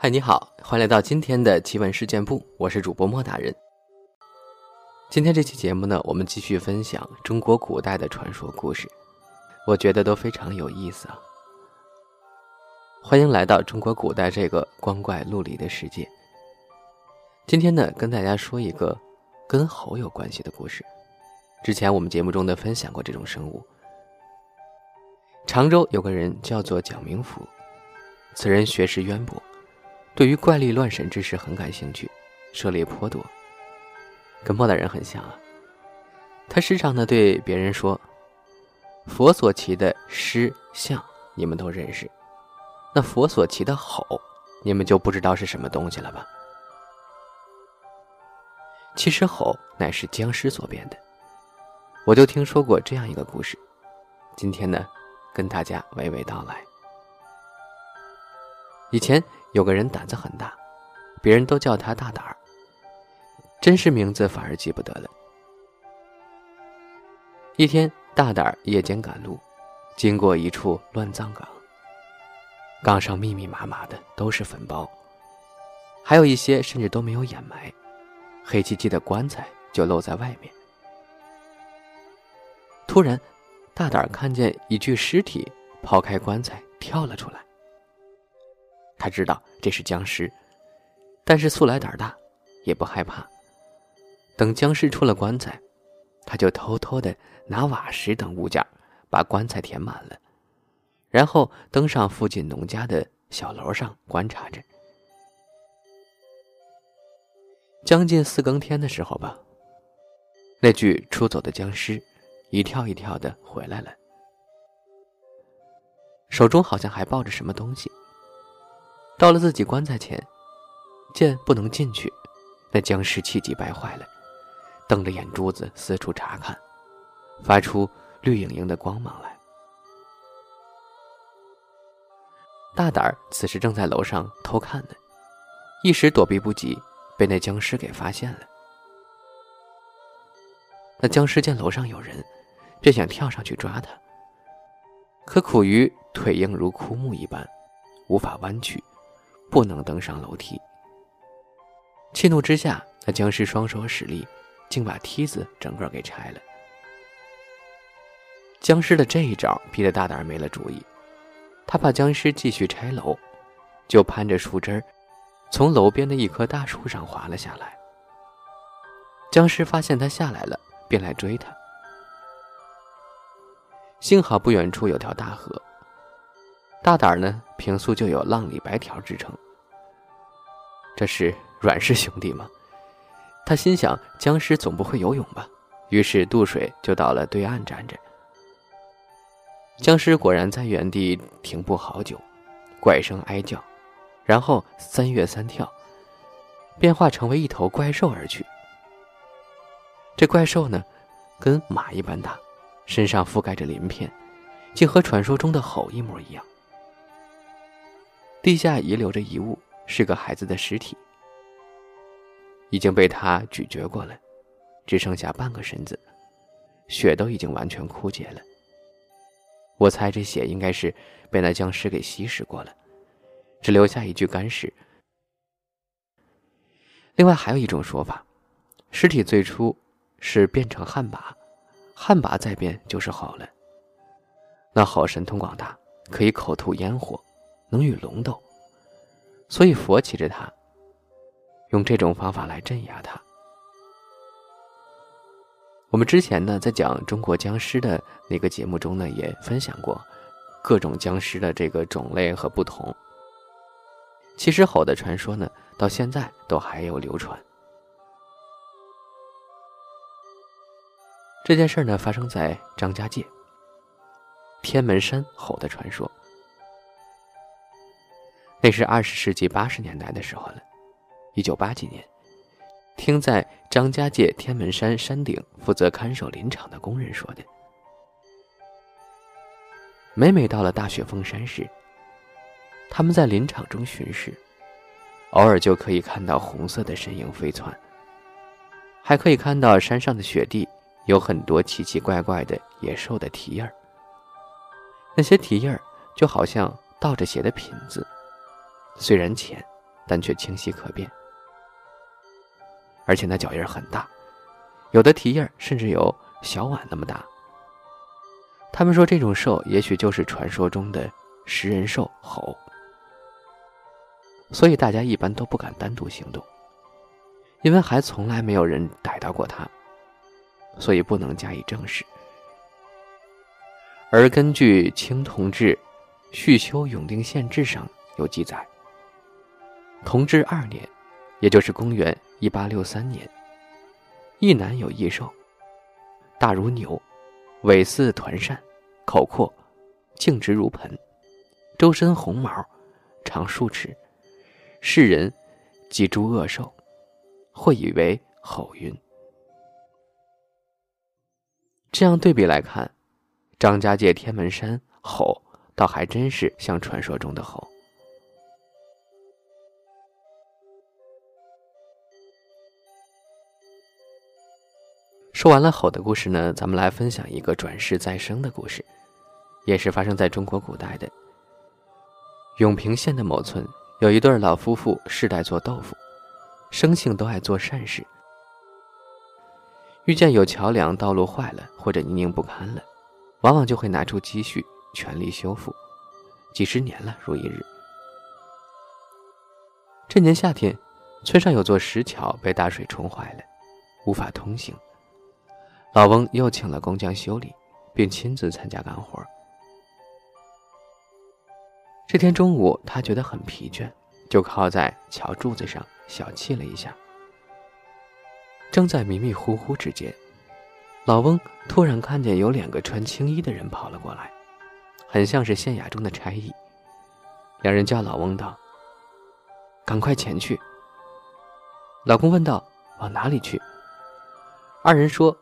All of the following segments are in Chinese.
嗨，你好，欢迎来到今天的奇闻事件部，我是主播莫大人。今天这期节目呢，我们继续分享中国古代的传说故事，我觉得都非常有意思啊。欢迎来到中国古代这个光怪陆离的世界。今天呢，跟大家说一个跟猴有关系的故事。之前我们节目中呢分享过这种生物。常州有个人叫做蒋明福，此人学识渊博。对于怪力乱神之事很感兴趣，涉猎颇多，跟莫大人很像啊。他时常呢对别人说：“佛所骑的狮象，你们都认识，那佛所骑的吼，你们就不知道是什么东西了吧？”其实吼乃是僵尸所变的，我就听说过这样一个故事，今天呢，跟大家娓娓道来。以前。有个人胆子很大，别人都叫他大胆儿。真实名字反而记不得了。一天，大胆儿夜间赶路，经过一处乱葬岗。岗上密密麻麻的都是坟包，还有一些甚至都没有掩埋，黑漆漆的棺材就露在外面。突然，大胆儿看见一具尸体抛开棺材跳了出来。他知道这是僵尸，但是素来胆大，也不害怕。等僵尸出了棺材，他就偷偷的拿瓦石等物件把棺材填满了，然后登上附近农家的小楼上观察着。将近四更天的时候吧，那具出走的僵尸一跳一跳的回来了，手中好像还抱着什么东西。到了自己棺材前，见不能进去，那僵尸气急败坏了，瞪着眼珠子四处查看，发出绿莹莹的光芒来。大胆儿此时正在楼上偷看呢，一时躲避不及，被那僵尸给发现了。那僵尸见楼上有人，便想跳上去抓他，可苦于腿硬如枯木一般，无法弯曲。不能登上楼梯。气怒之下，那僵尸双手使力，竟把梯子整个给拆了。僵尸的这一招逼得大胆没了主意，他怕僵尸继续拆楼，就攀着树枝，从楼边的一棵大树上滑了下来。僵尸发现他下来了，便来追他。幸好不远处有条大河。大胆呢，平素就有浪里白条之称。这是阮氏兄弟吗？他心想，僵尸总不会游泳吧，于是渡水就到了对岸站着。僵尸果然在原地停步好久，怪声哀叫，然后三跃三跳，变化成为一头怪兽而去。这怪兽呢，跟马一般大，身上覆盖着鳞片，竟和传说中的猴一模一样。地下遗留着遗物，是个孩子的尸体，已经被他咀嚼过了，只剩下半个身子，血都已经完全枯竭了。我猜这血应该是被那僵尸给吸食过了，只留下一具干尸。另外还有一种说法，尸体最初是变成旱魃，旱魃再变就是好了。那好神通广大，可以口吐烟火。能与龙斗，所以佛骑着他，用这种方法来镇压他。我们之前呢，在讲中国僵尸的那个节目中呢，也分享过各种僵尸的这个种类和不同。其实吼的传说呢，到现在都还有流传。这件事呢，发生在张家界天门山吼的传说。那是二十世纪八十年代的时候了，一九八几年，听在张家界天门山山顶负责看守林场的工人说的。每每到了大雪封山时，他们在林场中巡视，偶尔就可以看到红色的身影飞窜，还可以看到山上的雪地有很多奇奇怪怪的野兽的蹄印儿。那些蹄印儿就好像倒着写的品字。虽然浅，但却清晰可辨，而且那脚印很大，有的蹄印甚至有小碗那么大。他们说这种兽也许就是传说中的食人兽猴，所以大家一般都不敢单独行动，因为还从来没有人逮到过它，所以不能加以证实。而根据《清同治续修永定县志》上有记载，同治二年，也就是公元一八六三年，一南有异兽，大如牛，尾似团扇，口阔，径直如盆，周身红毛，长数尺，世人即诸恶兽，会以为吼云。这样对比来看。张家界天门山吼，倒还真是像传说中的吼。说完了吼的故事呢，咱们来分享一个转世再生的故事，也是发生在中国古代的。永平县的某村有一对老夫妇，世代做豆腐，生性都爱做善事。遇见有桥梁、道路坏了或者泥泞不堪了。往往就会拿出积蓄全力修复，几十年了如一日。这年夏天，村上有座石桥被大水冲坏了，无法通行。老翁又请了工匠修理，并亲自参加干活。这天中午，他觉得很疲倦，就靠在桥柱子上小憩了一下。正在迷迷糊糊之间。老翁突然看见有两个穿青衣的人跑了过来，很像是县衙中的差役。两人叫老翁道：“赶快前去。”老公问道：“往哪里去？”二人说：“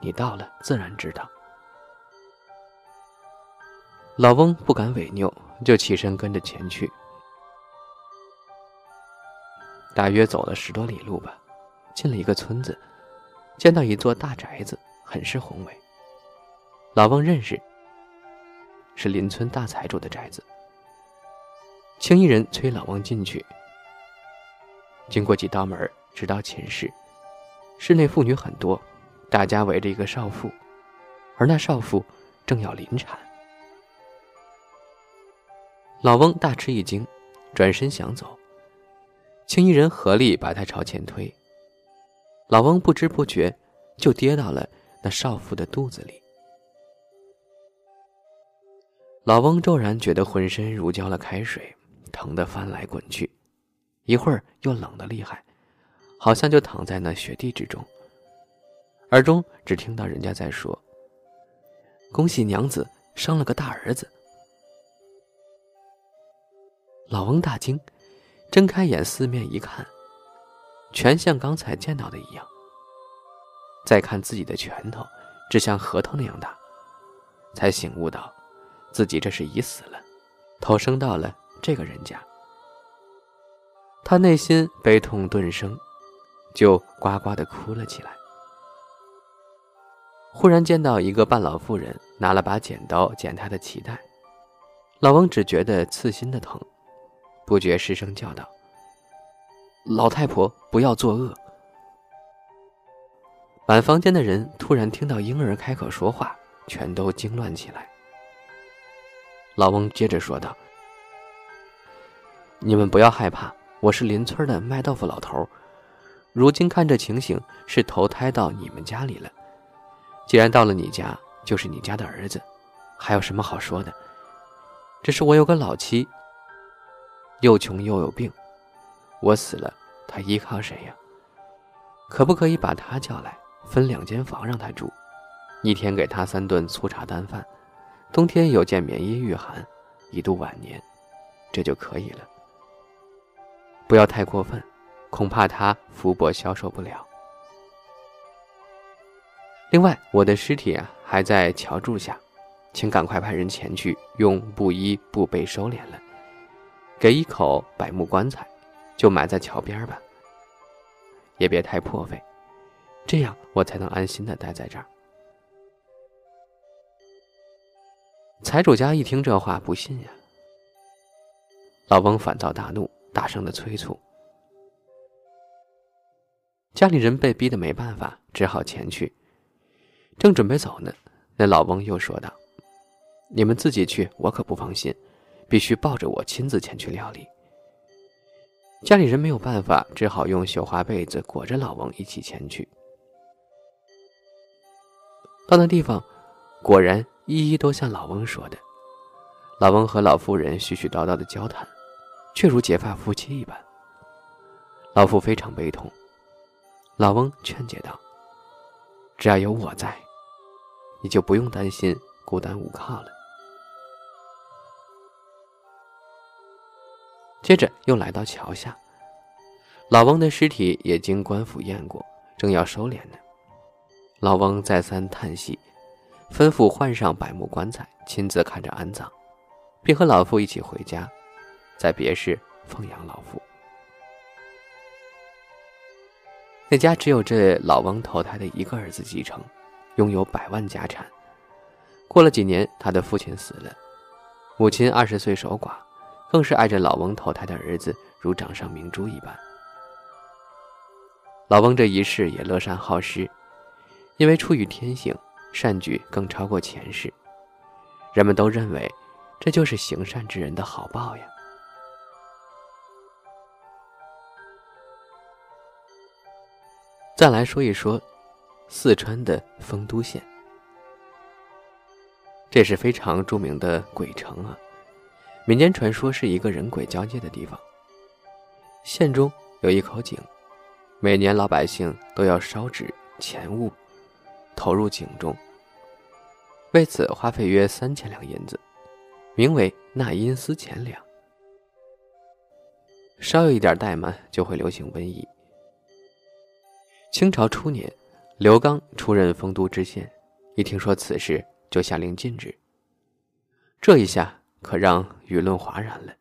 你到了，自然知道。”老翁不敢违拗，就起身跟着前去。大约走了十多里路吧，进了一个村子，见到一座大宅子。很是宏伟。老翁认识，是邻村大财主的宅子。青衣人催老翁进去。经过几道门，直到寝室。室内妇女很多，大家围着一个少妇，而那少妇正要临产。老翁大吃一惊，转身想走，青衣人合力把他朝前推。老翁不知不觉就跌到了。那少妇的肚子里，老翁骤然觉得浑身如浇了开水，疼得翻来滚去，一会儿又冷得厉害，好像就躺在那雪地之中。耳中只听到人家在说：“恭喜娘子生了个大儿子。”老翁大惊，睁开眼四面一看，全像刚才见到的一样。再看自己的拳头，只像核桃那样大，才醒悟到，自己这是已死了，投生到了这个人家。他内心悲痛顿生，就呱呱的哭了起来。忽然见到一个半老妇人拿了把剪刀剪他的脐带，老翁只觉得刺心的疼，不觉失声叫道：“老太婆，不要作恶。”满房间的人突然听到婴儿开口说话，全都惊乱起来。老翁接着说道：“你们不要害怕，我是邻村的卖豆腐老头，如今看这情形是投胎到你们家里了。既然到了你家，就是你家的儿子，还有什么好说的？只是我有个老妻，又穷又有病，我死了，他依靠谁呀？可不可以把他叫来？”分两间房让他住，一天给他三顿粗茶淡饭，冬天有件棉衣御寒，以度晚年，这就可以了。不要太过分，恐怕他福薄消受不了。另外，我的尸体啊还在桥柱下，请赶快派人前去，用布衣布被收敛了，给一口柏木棺材，就埋在桥边吧，也别太破费。这样我才能安心的待在这儿。财主家一听这话，不信呀。老翁反遭大怒，大声的催促。家里人被逼得没办法，只好前去。正准备走呢，那老翁又说道：“你们自己去，我可不放心，必须抱着我亲自前去料理。”家里人没有办法，只好用绣花被子裹着老翁一起前去。到那地方，果然一一都像老翁说的，老翁和老妇人絮絮叨叨的交谈，却如结发夫妻一般。老妇非常悲痛。老翁劝解道：“只要有我在，你就不用担心孤单无靠了。”接着又来到桥下，老翁的尸体也经官府验过，正要收敛呢。老翁再三叹息，吩咐换上柏木棺材，亲自看着安葬，并和老妇一起回家，在别室奉养老妇。那家只有这老翁投胎的一个儿子继承，拥有百万家产。过了几年，他的父亲死了，母亲二十岁守寡，更是爱着老翁投胎的儿子如掌上明珠一般。老翁这一世也乐善好施，因为出于天性，善举更超过前世，人们都认为这就是行善之人的好报呀。再来说一说四川的丰都县，这是非常著名的鬼城啊。民间传说是一个人鬼交界的地方。县中有一口井，每年老百姓都要烧纸钱物，投入井中。为此花费约三千两银子，名为纳阴司钱两。稍有一点怠慢，就会流行瘟疫。清朝初年，刘刚出任丰都知县，一听说此事，就下令禁止。这一下可让舆论哗然了，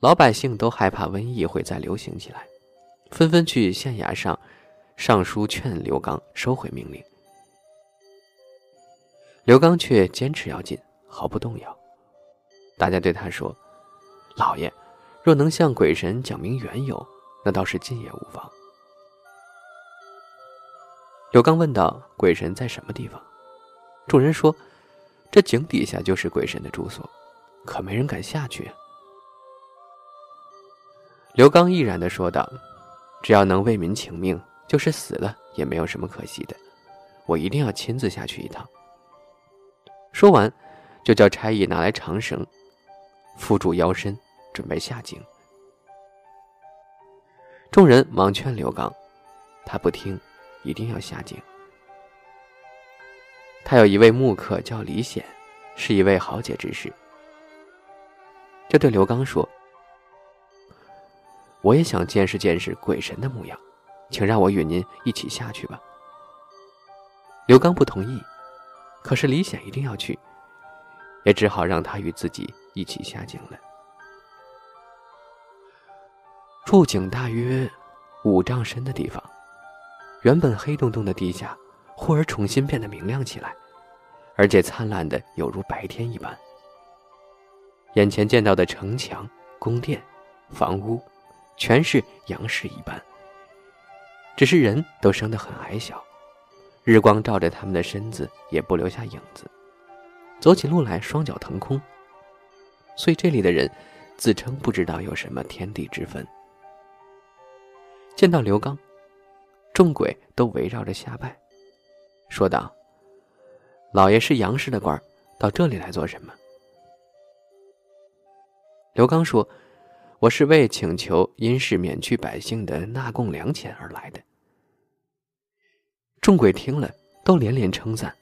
老百姓都害怕瘟疫会再流行起来，纷纷去县衙上上书劝刘刚收回命令。刘刚却坚持要禁，毫不动摇。大家对他说：“老爷，若能向鬼神讲明缘由，那倒是禁也无妨。”刘刚问道：“鬼神在什么地方？”众人说：“这井底下就是鬼神的住所，可没人敢下去。”刘刚毅然的说道：“只要能为民请命，就是死了也没有什么可惜的。我一定要亲自下去一趟。”说完，就叫差役拿来长绳，缚住腰身，准备下井。众人忙劝刘刚，他不听。一定要下井。他有一位木客叫李显，是一位豪杰之士，就对刘刚说：“我也想见识见识鬼神的模样，请让我与您一起下去吧。”刘刚不同意，可是李显一定要去，也只好让他与自己一起下井了。入井大约五丈深的地方。原本黑洞洞的地下，忽而重新变得明亮起来，而且灿烂的有如白天一般。眼前见到的城墙、宫殿、房屋，全是阳世一般。只是人都生得很矮小，日光照着他们的身子，也不留下影子，走起路来双脚腾空。所以这里的人自称不知道有什么天地之分。见到刘刚。众鬼都围绕着下拜，说道：“老爷是杨氏的官到这里来做什么？”刘刚说：“我是为请求因事免去百姓的纳贡粮钱而来的。”众鬼听了，都连连称赞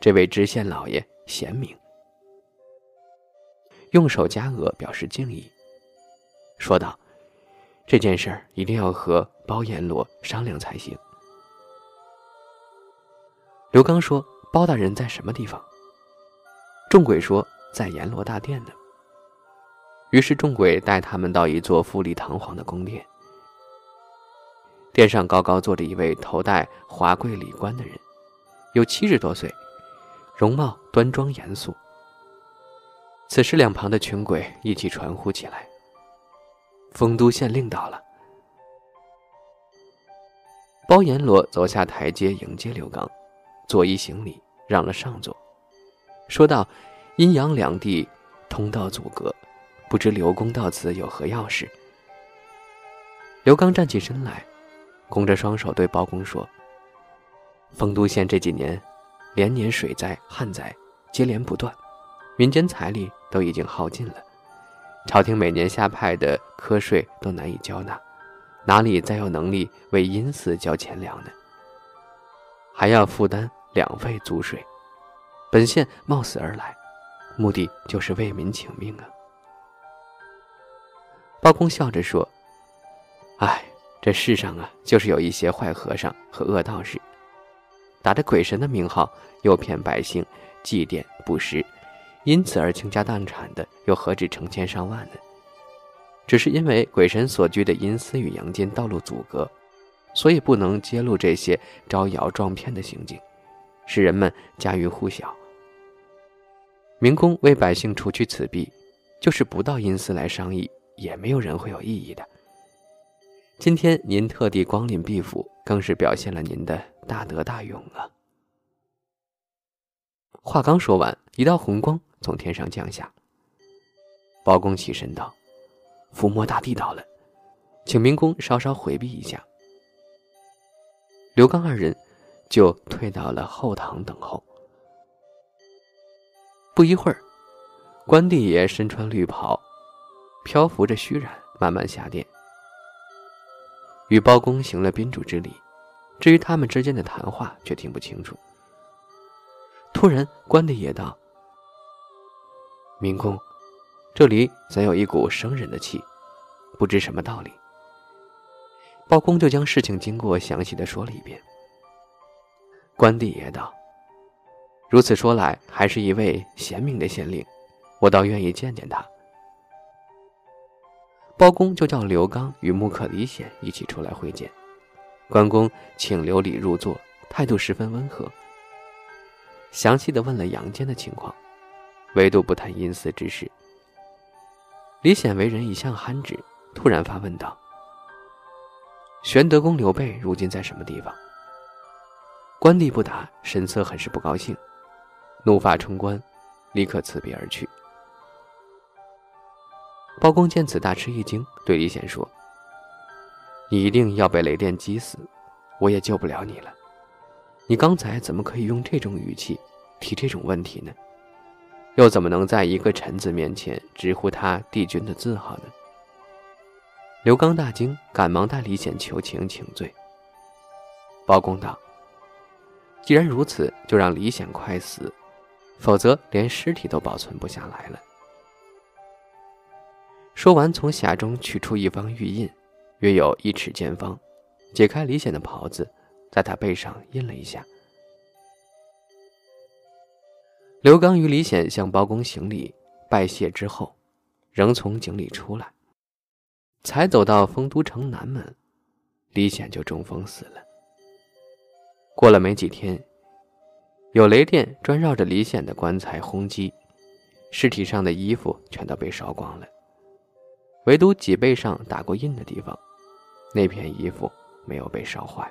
这位知县老爷贤明，用手夹额表示敬意，说道。这件事儿一定要和包阎罗商量才行。刘刚说：“包大人在什么地方？”众鬼说：“在阎罗大殿呢。”于是众鬼带他们到一座富丽堂皇的宫殿，殿上高高坐着一位头戴华贵礼冠的人，有七十多岁，容貌端庄严肃。此时两旁的群鬼一起传呼起来。丰都县令到了。包阎罗走下台阶迎接刘刚，作揖行礼，让了上座，说道：“阴阳两地通道阻隔，不知刘公到此有何要事？”刘刚站起身来，弓着双手对包公说：“丰都县这几年，连年水灾、旱灾接连不断，民间财力都已经耗尽了，朝廷每年下派的科税都难以交纳。”哪里再有能力为阴司交钱粮呢？还要负担两费租税，本县冒死而来，目的就是为民请命啊！包公笑着说：“哎，这世上啊，就是有一些坏和尚和恶道士，打着鬼神的名号，诱骗百姓祭奠布施，因此而倾家荡产的，又何止成千上万呢？”只是因为鬼神所居的阴司与阳间道路阻隔，所以不能揭露这些招摇撞骗的行径，使人们家喻户晓。明公为百姓除去此弊，就是不到阴司来商议，也没有人会有异议的。今天您特地光临毕府，更是表现了您的大德大勇啊！话刚说完，一道红光从天上降下。包公起身道。伏魔大帝到了，请明公稍稍回避一下。刘刚二人就退到了后堂等候。不一会儿，关帝爷身穿绿袍，漂浮着虚染，慢慢下殿，与包公行了宾主之礼。至于他们之间的谈话，却听不清楚。突然，关帝爷道：“明公。”这里怎有一股生人的气？不知什么道理。包公就将事情经过详细的说了一遍。关帝爷道：“如此说来，还是一位贤明的县令，我倒愿意见见他。”包公就叫刘刚与木克李显一起出来会见。关公请刘礼入座，态度十分温和，详细的问了杨坚的情况，唯独不谈阴司之事。李显为人一向憨直，突然发问道：“玄德公刘备如今在什么地方？”关帝不答，神色很是不高兴，怒发冲冠，立刻辞别而去。包公见此大吃一惊，对李显说：“你一定要被雷电击死，我也救不了你了。你刚才怎么可以用这种语气提这种问题呢？”又怎么能在一个臣子面前直呼他帝君的字号呢？刘刚大惊，赶忙带李显求情请罪。包公道：“既然如此，就让李显快死，否则连尸体都保存不下来了。”说完，从匣中取出一方玉印，约有一尺见方，解开李显的袍子，在他背上印了一下。刘刚与李显向包公行礼拜谢之后，仍从井里出来，才走到丰都城南门，李显就中风死了。过了没几天，有雷电专绕着李显的棺材轰击，尸体上的衣服全都被烧光了，唯独脊背上打过印的地方，那片衣服没有被烧坏。